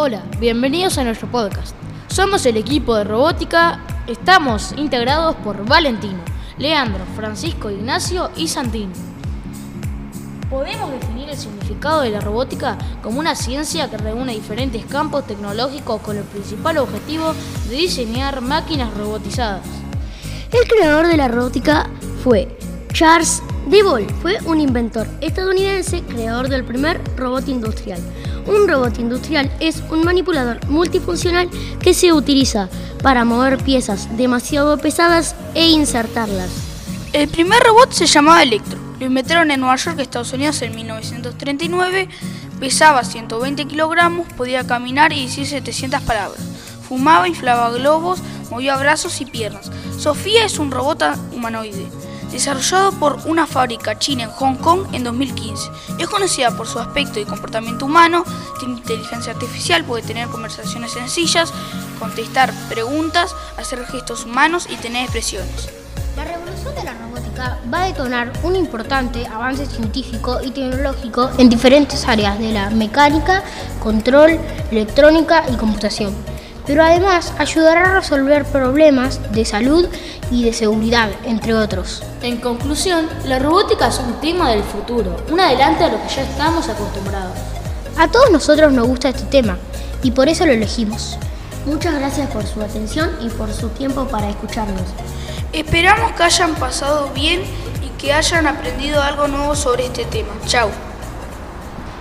Hola, bienvenidos a nuestro podcast. Somos el equipo de robótica, estamos integrados por Valentino, Leandro, Francisco, Ignacio y Santino. Podemos definir el significado de la robótica como una ciencia que reúne diferentes campos tecnológicos con el principal objetivo de diseñar máquinas robotizadas. El creador de la robótica fue Charles DeVol. Fue un inventor estadounidense creador del primer robot industrial. Un robot industrial es un manipulador multifuncional que se utiliza para mover piezas demasiado pesadas e insertarlas. El primer robot se llamaba Electro. Lo inventaron en Nueva York, Estados Unidos, en 1939. Pesaba 120 kilogramos, podía caminar y decir 700 palabras. Fumaba, inflaba globos, movía brazos y piernas. Sofía es un robot humanoide, desarrollado por una fábrica china en Hong Kong en 2015. Es conocida por su aspecto y comportamiento humano, tiene inteligencia artificial, puede tener conversaciones sencillas, contestar preguntas, hacer gestos humanos y tener expresiones. La revolución de la robótica va a detonar un importante avance científico y tecnológico en diferentes áreas de la mecánica, control, electrónica y computación. Pero además ayudará a resolver problemas de salud y de seguridad, entre otros. En conclusión, la robótica es un tema del futuro, un adelante a lo que ya estamos acostumbrados. A todos nosotros nos gusta este tema y por eso lo elegimos. Muchas gracias por su atención y por su tiempo para escucharnos. Esperamos que hayan pasado bien y que hayan aprendido algo nuevo sobre este tema. Chao.